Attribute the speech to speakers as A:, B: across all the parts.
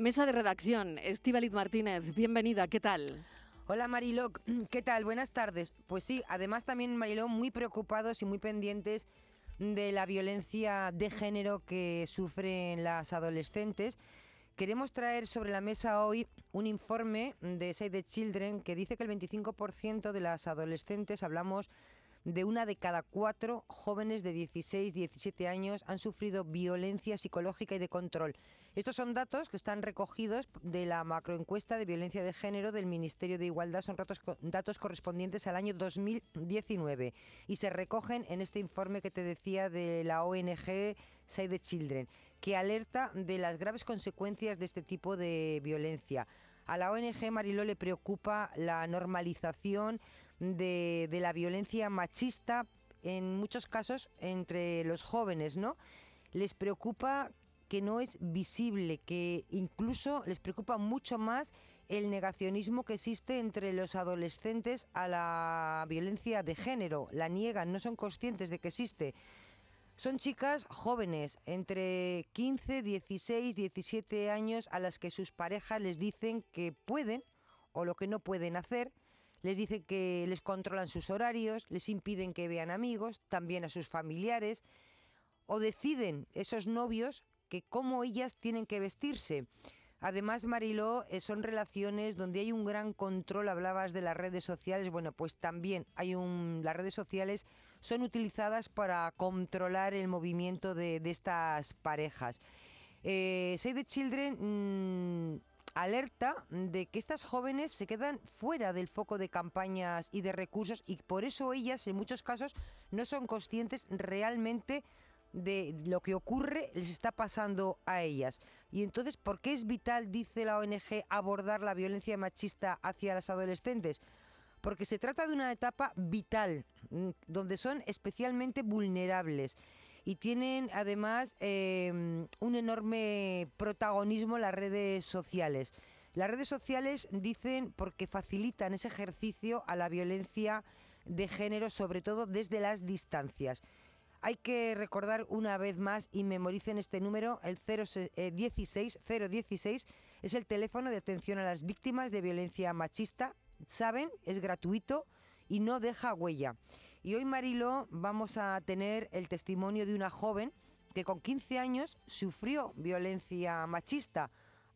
A: Mesa de redacción, Estíbaliz Martínez, bienvenida, ¿qué tal?
B: Hola Mariló, ¿qué tal? Buenas tardes. Pues sí, además también Mariló muy preocupados y muy pendientes de la violencia de género que sufren las adolescentes. Queremos traer sobre la mesa hoy un informe de Save the Children que dice que el 25% de las adolescentes, hablamos de una de cada cuatro jóvenes de 16, 17 años han sufrido violencia psicológica y de control. Estos son datos que están recogidos de la macroencuesta de violencia de género del Ministerio de Igualdad, son datos, correspondientes al año 2019 y se recogen en este informe que te decía de la ONG Save the Children, que alerta de las graves consecuencias de este tipo de violencia. A la ONG Mariló le preocupa la normalización de, la violencia machista, en muchos casos entre los jóvenes, ¿no? Les preocupa que no es visible, que incluso les preocupa mucho más el negacionismo que existe entre los adolescentes a la violencia de género. La niegan, no son conscientes de que existe. Son chicas jóvenes, entre 15, 16, 17 años, a las que sus parejas les dicen que pueden o lo que no pueden hacer. Les dicen que les controlan sus horarios, les impiden que vean amigos, también a sus familiares, o deciden esos novios que cómo ellas tienen que vestirse. Además, Mariló, eh, son relaciones donde hay un gran control. Hablabas de las redes sociales. Bueno, pues también hay un. Las redes sociales son utilizadas para controlar el movimiento de, estas parejas. Eh, Save the Children mm, alerta de que estas jóvenes se quedan fuera del foco de campañas y de recursos y por eso ellas en muchos casos no son conscientes realmente de lo que ocurre les está pasando a ellas. Y entonces, ¿por qué es vital, dice la ONG, abordar la violencia machista hacia las adolescentes? Porque se trata de una etapa vital, mm, donde son especialmente vulnerables y tienen además em, un enorme protagonismo las redes sociales. Las redes sociales dicen porque facilitan ese ejercicio a la violencia de género, sobre todo desde las distancias. Hay que recordar una vez más y memoricen este número, el 016, 016 eh, es el teléfono de atención a las víctimas de violencia machista. Saben, es gratuito y no deja huella. Y hoy, Marilo, vamos a tener el testimonio de una joven que con 15 años sufrió violencia machista.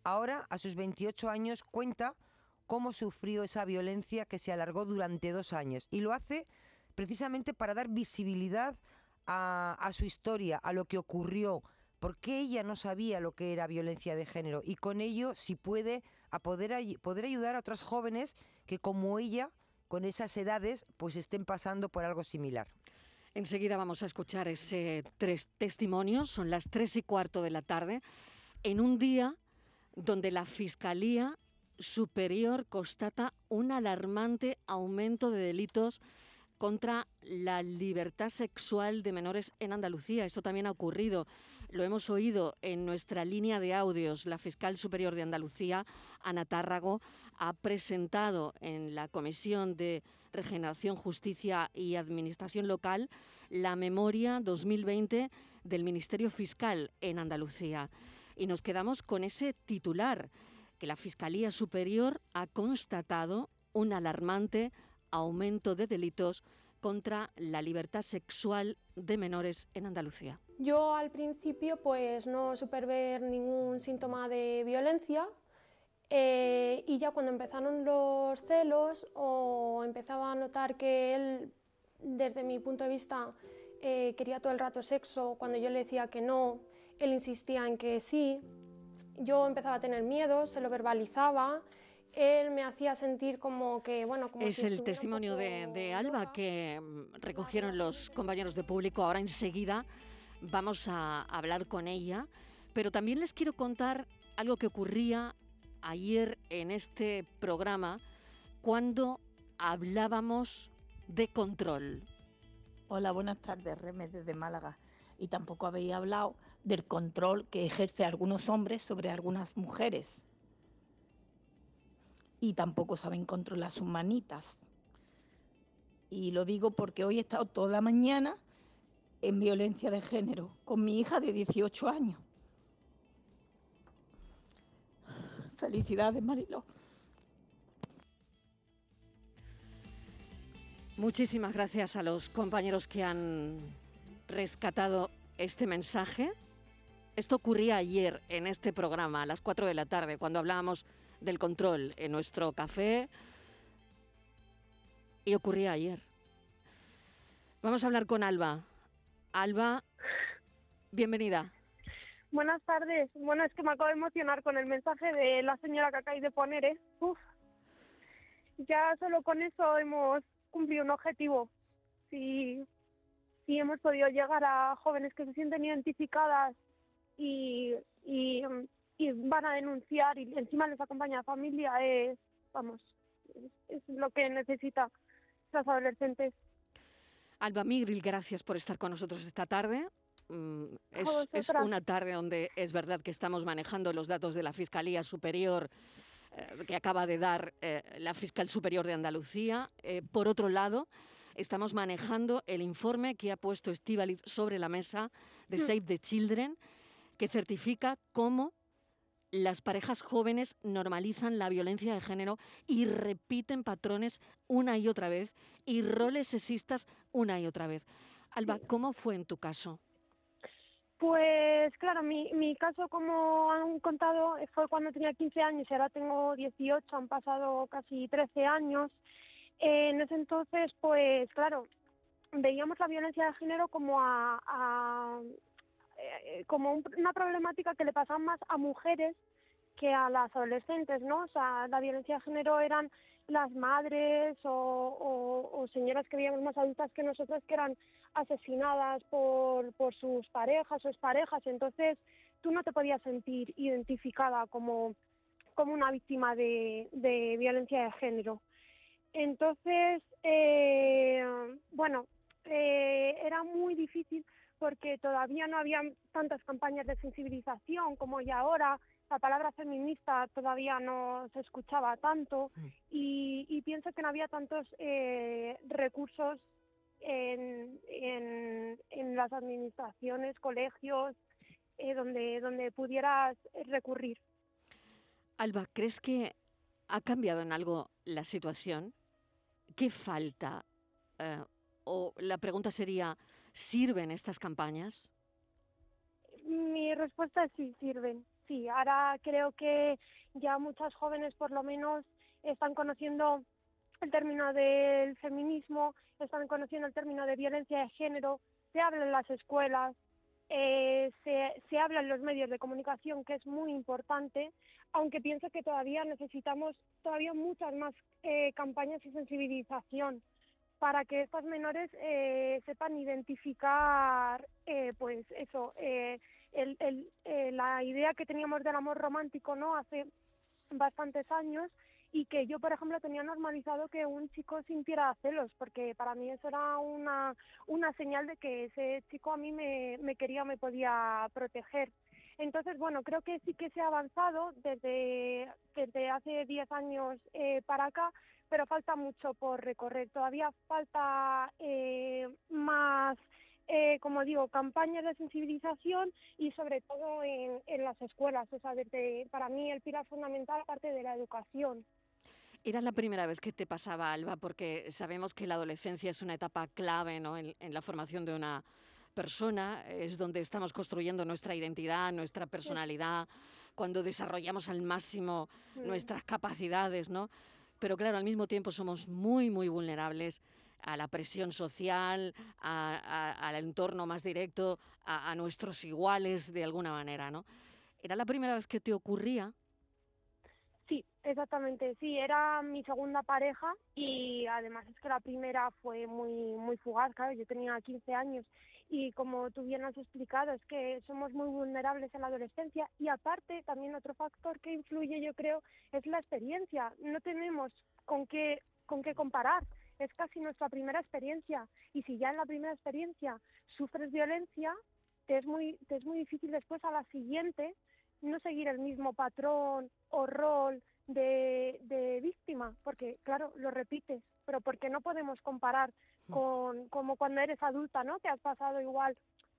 B: Ahora, a sus 28 años, cuenta cómo sufrió esa violencia que se alargó durante dos años. Y lo hace precisamente para dar visibilidad a, su historia, a lo que ocurrió, porque ella no sabía lo que era violencia de género y con ello, si puede, a poder, poder ayudar a otras jóvenes que como ella, con esas edades, pues estén pasando por algo similar.
A: Enseguida vamos a escuchar ese tres testimonios, son las tres y cuarto de la tarde, en un día donde la Fiscalía Superior constata un alarmante aumento de delitos contra la libertad sexual de menores en Andalucía. Esto también ha ocurrido. Lo hemos oído en nuestra línea de audios. La fiscal superior de Andalucía, Ana Tárrago, ha presentado en la Comisión de Regeneración, Justicia y Administración Local la memoria 2020 del Ministerio Fiscal en Andalucía. Y nos quedamos con ese titular que la Fiscalía Superior ha constatado un alarmante aumento de delitos contra la libertad sexual de menores en Andalucía.
C: Yo al principio pues no supe ver ningún síntoma de violencia eh, y ya cuando empezaron los celos o empezaba a notar que él desde mi punto de vista eh, quería todo el rato sexo, cuando yo le decía que no, él insistía en que sí, yo empezaba a tener miedo, se lo verbalizaba él me hacía sentir como que, bueno, como
A: Es el testimonio de, Alba que mm, recogieron los compañeros de público. Ahora enseguida vamos a hablar con ella, pero también les quiero contar algo que ocurría ayer en este programa cuando hablábamos de control.
D: Hola, buenas tardes, Remes desde Málaga. Y tampoco habéis hablado del control que ejerce algunos hombres sobre algunas mujeres y tampoco saben controlar sus manitas. Y lo digo porque hoy he estado toda la mañana en violencia de género con mi hija de 18 años. Felicidades, Marilo.
A: Muchísimas gracias a los compañeros que han rescatado este mensaje. Esto ocurría ayer en este programa, a las 4 de la tarde, cuando hablábamos del control en nuestro café. Y ocurría ayer. Vamos a hablar con Alba. Alba, bienvenida.
E: Buenas tardes. Bueno, es que me acabo de emocionar con el mensaje de la señora que acabáis de poner, ¿eh? Uf. Ya solo con eso hemos cumplido un objetivo. Si, si hemos podido llegar a jóvenes que se sienten identificadas y, y, van a denunciar y encima les acompaña la familia, es, vamos, es, es lo que necesitan las adolescentes.
A: Alba Migril, gracias por estar con nosotros esta tarde. Mm,
E: A
A: Es, una tarde donde es verdad que estamos manejando los datos de la Fiscalía Superior eh, que acaba de dar eh, la Fiscal Superior de Andalucía. Eh, por otro lado, estamos manejando el informe que ha puesto Estíbaliz sobre la mesa de
E: Mm.
A: Save the Children, que certifica cómo las parejas jóvenes normalizan la violencia de género y repiten patrones una y otra vez y roles sexistas una y otra vez. Alba, ¿cómo fue en tu caso?
E: Pues claro, mi, mi caso, como han contado, eh, fue cuando tenía 15 años y ahora tengo 18, han pasado casi 13 años. Eh, en ese entonces, pues claro, veíamos la violencia de género como a, a- eh, como un- una problemática que le pasaba más a mujeres que a las adolescentes, ¿no? O sea, la violencia de género eran las madres o, o- o señoras que veíamos más adultas que nosotras que eran asesinadas por, por sus parejas o exparejas. Entonces, tú no te podías sentir identificada como, como una víctima de, de violencia de género. Entonces, eh, bueno, eh, era muy difícil porque todavía no había tantas campañas de sensibilización como hay ahora. La palabra feminista todavía no se escuchaba tanto
A: Mm.
E: y, y pienso que no había tantos eh, recursos en, en, en las administraciones, colegios, eh, donde, donde pudieras recurrir.
A: Alba, ¿crees que ha cambiado en algo la situación? ¿Qué falta? Eh, o la pregunta sería, ¿sirven estas campañas?
E: Mi respuesta es sí, sirven. Sí, ahora creo que ya muchas jóvenes por lo menos están conociendo el término del feminismo, están conociendo el término de violencia de género, se habla en las escuelas, eh, se, se habla en los medios de comunicación, que es muy importante, aunque pienso que todavía necesitamos todavía muchas más eh, campañas y sensibilización para que estas menores eh, sepan identificar, eh, pues eso, eh, el, el, la idea que teníamos del amor romántico, ¿no? Hace bastantes años y que yo, por ejemplo, tenía normalizado que un chico sintiera celos, porque para mí eso era una, una señal de que ese chico a mí me, me quería, me podía proteger. Entonces, bueno, creo que sí que se ha avanzado desde, desde hace 10 años eh, para acá, pero falta mucho por recorrer. Todavía falta eh, más, eh, como digo, campañas de sensibilización y sobre todo en, en las escuelas. O sea, desde, para mí el pilar fundamental aparte de la educación.
A: ¿Era la primera vez que te pasaba, Alba? Porque sabemos que la adolescencia es una etapa clave ¿no? en, en la formación de una persona, es donde estamos construyendo nuestra identidad, nuestra personalidad, cuando desarrollamos al máximo
E: Mm.
A: nuestras capacidades, ¿no? Pero claro, al mismo tiempo somos muy, muy vulnerables a la presión social, a- a- al entorno más directo, a, a nuestros iguales de alguna manera, ¿no? ¿Era la primera vez que te ocurría?
E: Exactamente. Sí, era mi segunda pareja y además es que la primera fue muy muy fugaz, claro, yo tenía 15 años y como tú bien has explicado, es que somos muy vulnerables en la adolescencia y aparte también otro factor que influye, yo creo, es la experiencia. No tenemos con qué con qué comparar. Es casi nuestra primera experiencia y si ya en la primera experiencia sufres violencia, te es muy te es muy difícil después a la siguiente no seguir el mismo patrón o rol de, de víctima, porque claro, lo repites, pero porque no podemos comparar con como cuando eres adulta, ¿no? Que has pasado igual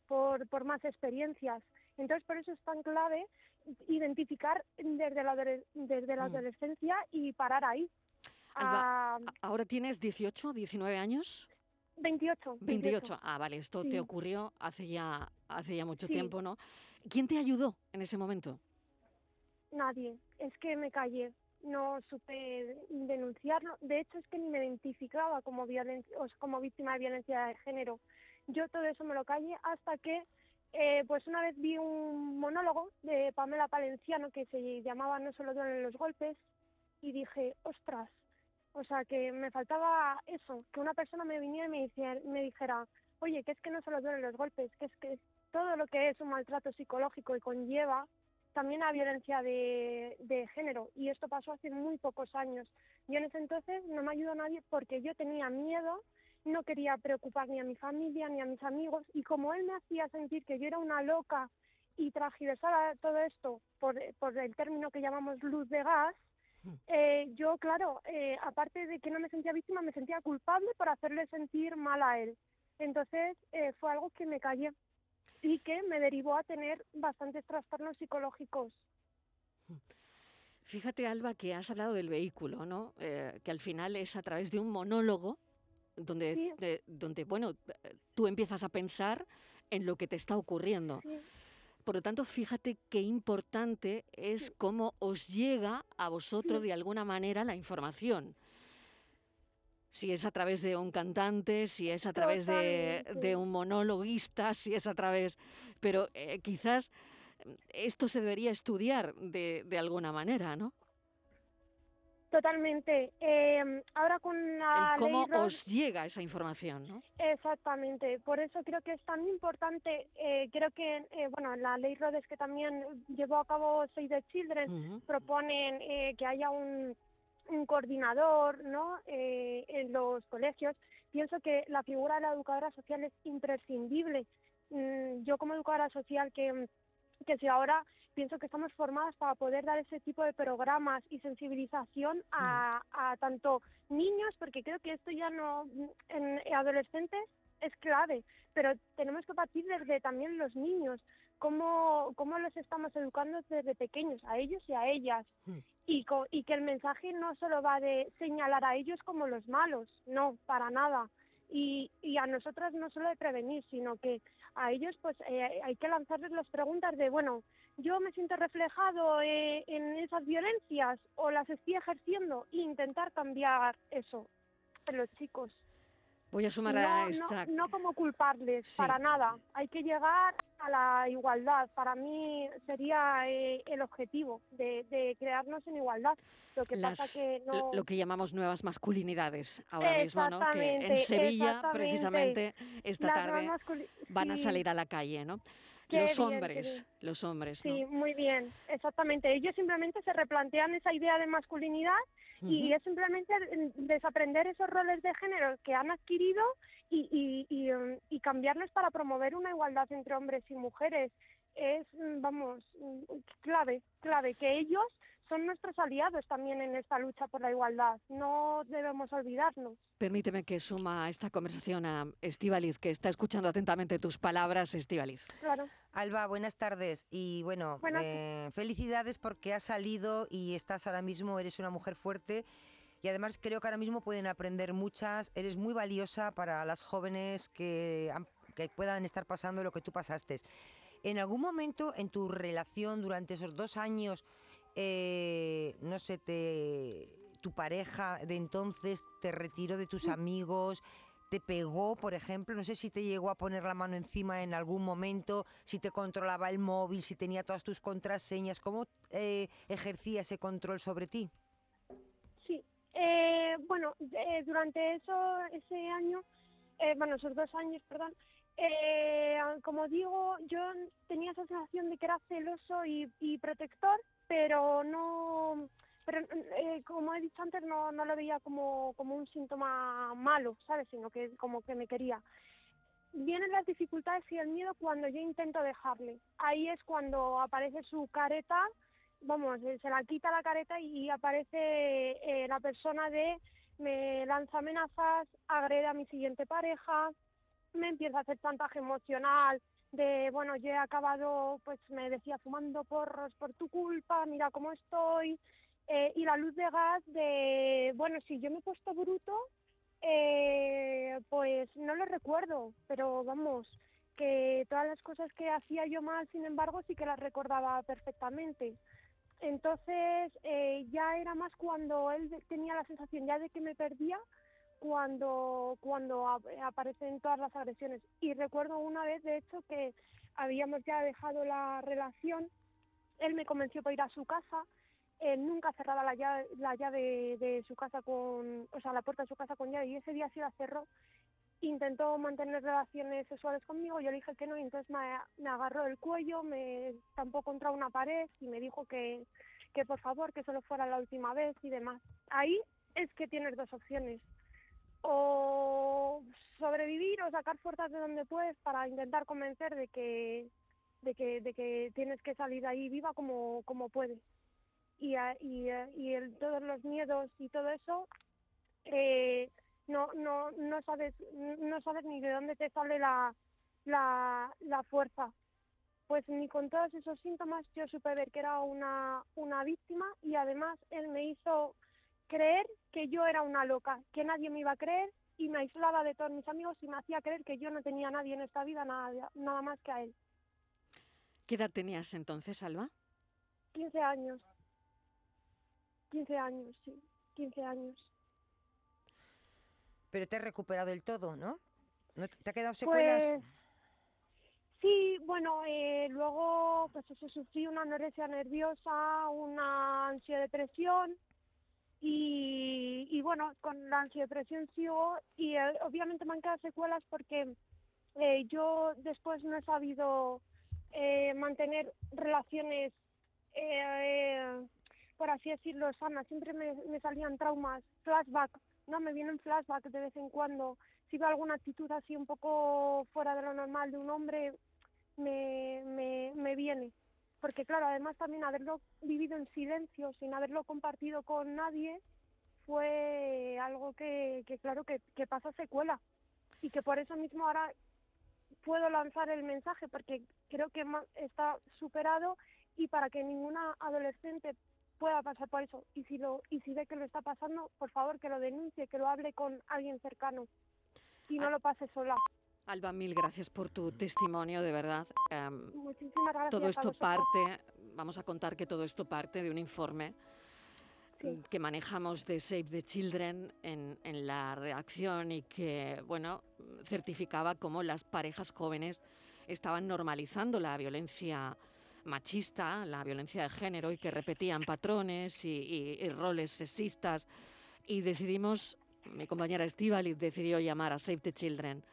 E: por, por más experiencias. Entonces, por eso es tan clave identificar desde la, desde la
A: Mm.
E: adolescencia y parar ahí.
A: Alba,
E: A
A: a- ¿Ahora tienes 18, 19 años?
E: 28.
A: 28. Ah, vale, esto te ocurrió hace ya, hace ya mucho
E: Sí.
A: tiempo, ¿no? ¿Quién te ayudó en ese momento?
E: Nadie. Es que me callé. No supe denunciarlo. De hecho, es que ni me identificaba como, violen- o como víctima de violencia de género. Yo todo eso me lo callé hasta que, eh, pues una vez vi un monólogo de Pamela Palenciano que se llamaba No solo duelen los golpes y dije, ostras, o sea, que me faltaba eso, que una persona me viniera y me dijera, oye, que es que no solo duelen los golpes, que es que todo lo que es un maltrato psicológico y conlleva también a violencia de, género. Y esto pasó hace muy pocos años. Yo en ese entonces no me ayudó nadie porque yo tenía miedo, no quería preocupar ni a mi familia ni a mis amigos. Y como él me hacía sentir que yo era una loca y transgiversaba todo esto por, por el término que llamamos luz de gas, eh, yo, claro, eh, aparte de que no me sentía víctima, me sentía culpable por hacerle sentir mal a él. Entonces eh, fue algo que me callé y que me derivó a tener bastantes trastornos psicológicos.
A: Fíjate, Alba, que has hablado del vehículo, ¿no? Eh, que al final es a través de un monólogo donde,
E: Sí.
A: de- donde, bueno, tú empiezas a pensar en lo que te está ocurriendo.
E: Sí,
A: Por lo tanto, fíjate qué importante es
E: Sí.
A: cómo os llega a vosotros de alguna manera la información. Si es a través de un cantante, si es a través de, un monologuista, si es a través... Pero eh, quizás mm, esto se debería estudiar de, de alguna manera, ¿no?
E: totalmente. Eh, ahora con la
A: El cómo
E: ley
A: os llega esa información, ¿no?
E: Exactamente, por eso creo que es tan importante, eh, creo que, eh, bueno, la ley Rhodes que también llevó a cabo Save the Children,
A: Ujú.
E: proponen eh, que haya un, un coordinador ¿no? Eh, en los colegios. Pienso que la figura de la educadora social es imprescindible. Mm, yo como educadora social que, que si ahora pienso que estamos formadas para poder dar ese tipo de programas y sensibilización a, a tanto niños, porque creo que esto ya no en adolescentes es clave, pero tenemos que partir desde también los niños, cómo, cómo los estamos educando desde pequeños, a ellos y a ellas.
A: Mm.
E: Y, co- y que el mensaje no solo va de señalar a ellos como los malos, no, para nada. Y, y a nosotras no solo de prevenir, sino que a ellos pues eh, hay que lanzarles las preguntas de, bueno, yo me siento reflejado eh, en esas violencias o las estoy ejerciendo e intentar cambiar eso en los chicos.
A: Voy a sumar
E: no,
A: a
E: no-
A: esta...
E: no como culparles,
A: Sí.
E: para nada. Hay que llegar a la igualdad. Para mí sería eh, el objetivo de, de crearnos en igualdad. Lo que pasa que no...
A: lo que llamamos nuevas masculinidades ahora mismo, ¿no? Que en Sevilla, precisamente, esta
E: las
A: tarde van a salir a la calle, ¿no?
E: Qué
A: los
E: bien,
A: hombres, los hombres, ¿no?
E: Sí, muy bien, exactamente. Ellos simplemente se replantean esa idea de masculinidad y es simplemente desaprender esos roles de género que han adquirido y, y, y, y cambiarlos para promover una igualdad entre hombres y mujeres. Es, mm, vamos, mm, clave, clave, que ellos son nuestros aliados también en esta lucha por la igualdad. No debemos olvidarnos.
A: Permíteme que suma a esta conversación a Estivaliz, que está escuchando atentamente tus palabras, Estivaliz.
E: Claro.
B: Alba, buenas tardes y bueno,
E: Buenas-
B: eh, felicidades porque has salido y estás ahora mismo, eres una mujer fuerte y además creo que ahora mismo pueden aprender muchas, eres muy valiosa para las jóvenes que, que puedan estar pasando lo que tú pasaste. ¿En algún momento en tu relación durante esos dos años, eh, no sé, te, tu pareja de entonces te retiró de tus amigos, te pegó, por ejemplo? No sé si te llegó a poner la mano encima en algún momento, si te controlaba el móvil, si tenía todas tus contraseñas. ¿Cómo eh, ejercía ese control sobre ti?
E: Sí, eh, bueno, eh, durante eso, ese año, eh, bueno, esos dos años, perdón, eh, como digo, yo tenía esa sensación de que era celoso y, y protector, pero no, pero eh, como he dicho antes, no, no lo veía como, como un síntoma malo, ¿sabes? Sino que como que me quería. Vienen las dificultades y el miedo cuando yo intento dejarle. Ahí es cuando aparece su careta vamos, eh, se la quita la careta y aparece eh, la persona de me lanza amenazas, agrede a mi siguiente pareja, me empieza a hacer chantaje emocional de, bueno, yo he acabado, pues me decía, fumando porros por tu culpa, mira cómo estoy, eh, y la luz de gas de, bueno, si yo me he puesto bruto, eh, pues no lo recuerdo, pero vamos, que todas las cosas que hacía yo mal, sin embargo, sí que las recordaba perfectamente. Entonces, eh, ya era más cuando él tenía la sensación ya de que me perdía, cuando, cuando aparecen todas las agresiones. Y recuerdo una vez, de hecho, que habíamos ya dejado la relación, él me convenció para ir a su casa, él nunca cerraba la llave, la llave de su casa con, o sea, la puerta de su casa con llave, y ese día sí la cerró. Intentó mantener relaciones sexuales conmigo, yo le dije que no y entonces me, agarró el cuello, me estampó contra una pared y me dijo que, que por favor, que solo fuera la última vez y demás. Ahí es que tienes dos opciones, o sobrevivir o sacar fuerzas de donde puedes para intentar convencer de que de que, de que tienes que salir ahí viva como, como puedes. Y, y, y todos los miedos y todo eso eh, no, no, no sabes, no sabes ni de dónde te sale la, la, la fuerza. Pues ni con todos esos síntomas yo supe ver que era una, una víctima y además él me hizo creer que yo era una loca, que nadie me iba a creer y me aislaba de todos mis amigos y me hacía creer que yo no tenía a nadie en esta vida, nada, nada más que a él.
A: ¿Qué edad tenías entonces, Alba?
E: 15 años. 15 años, sí, 15 años.
B: Pero te has recuperado del todo, ¿no? ¿No te ha quedado secuelas? Pues,
E: sí, bueno, eh, luego pues eso, sufrí una anorexia nerviosa, una ansia depresión y, y bueno, con la ansia depresión sigo y eh, obviamente me han quedado secuelas porque eh, yo después no he sabido mantener relaciones por así decirlo, sanas. Siempre me, me salían traumas, flashbacks no me vienen flashbacks de vez en cuando. Si veo alguna actitud así un poco fuera de lo normal de un hombre, me, me, me viene. Porque claro, además también haberlo vivido en silencio, sin haberlo compartido con nadie, fue algo que, que claro, que, que pasa secuela. Y que por eso mismo ahora puedo lanzar el mensaje, porque creo que está superado y para que ninguna adolescente pueda pasar por eso y si lo y si ve que lo está pasando, por favor que lo denuncie, que lo hable con alguien cercano y no ah. lo pase sola.
A: Alba, mil gracias por tu testimonio, de verdad.
E: Em, Muchísimas gracias.
A: Todo esto parte, vamos a contar que todo esto parte de un informe que manejamos de Save the Children en, en la redacción y que, bueno, certificaba cómo las parejas jóvenes estaban normalizando la violencia machista, la violencia de género y que repetían patrones y, roles sexistas. Y decidimos, mi compañera Estivali decidió llamar a Save the Children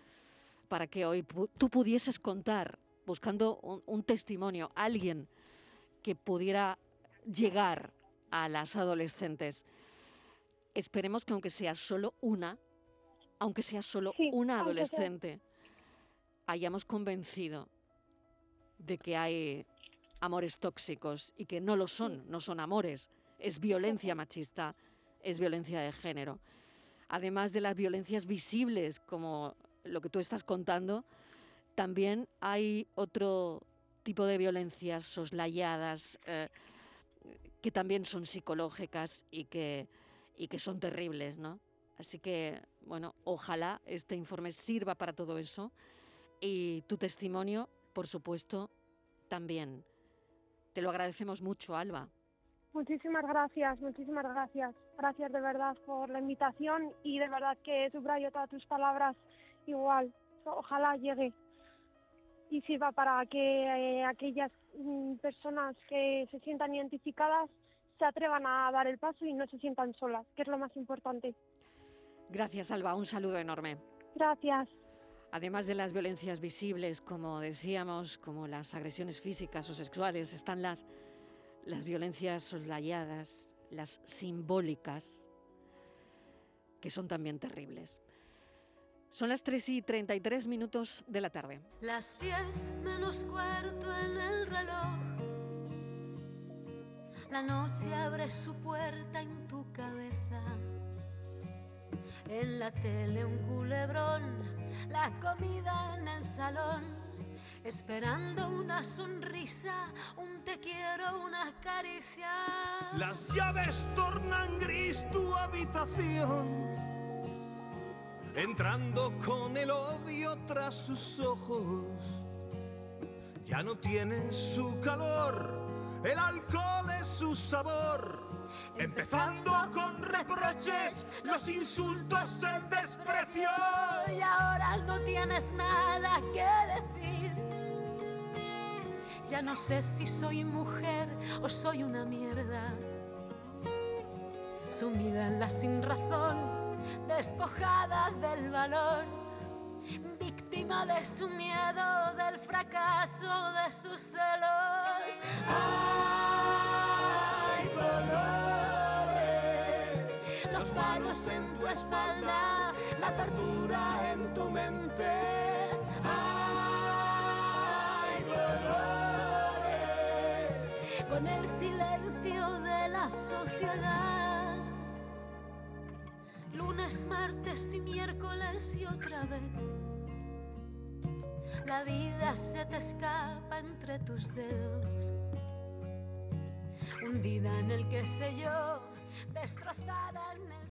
A: para que hoy tú pudieses contar, buscando un, un testimonio, alguien que pudiera llegar a las adolescentes. Esperemos que aunque sea solo una, aunque sea solo una adolescente, hayamos convencido de que hay amores tóxicos y que no lo son, no son amores, es violencia machista, es violencia de género. Además de las violencias visibles, como lo que tú estás contando, también hay otro tipo de violencias soslayadas eh, que también son psicológicas y que, y que son terribles, ¿no? Así que, bueno, ojalá este informe sirva para todo eso y tu testimonio, por supuesto, también. Te lo agradecemos mucho, Alba.
E: Muchísimas gracias, muchísimas gracias. Gracias de verdad por la invitación y de verdad que subrayo todas tus palabras igual. Ojalá llegue y sirva para que eh, aquellas mm, personas que se sientan identificadas se atrevan a dar el paso y no se sientan solas, que es lo más importante.
A: Gracias, Alba. Un saludo enorme.
E: Gracias.
A: Además de las violencias visibles, como decíamos, como las agresiones físicas o sexuales, están las, las violencias soslayadas, las simbólicas, que son también terribles. Son las 3 y 33 minutos de la tarde.
F: Las 10 menos cuarto en el reloj. La noche abre su puerta en tu cabeza en la tele un culebrón, la comida en el salón esperando una sonrisa, un te quiero, una caricia.
G: Las llaves tornan gris tu habitación, entrando con el odio tras sus ojos. Ya no tiene su calor, el alcohol es su sabor. Empezando con reproches, los insultos, el desprecio.
F: Y ahora no tienes nada que decir. Ya no sé si soy mujer o soy una mierda. Sumida en la sin razón, despojada del valor. Víctima de su miedo, del fracaso, de sus celos. ¡Ay, dolores! Los palos en tu espalda, la tortura en tu mente. ¡Ay, dolores! Con el silencio Lunes, martes y miércoles y otra vez. La vida se te escapa entre tus dedos. Hundida en el que sé yo, destrozada en el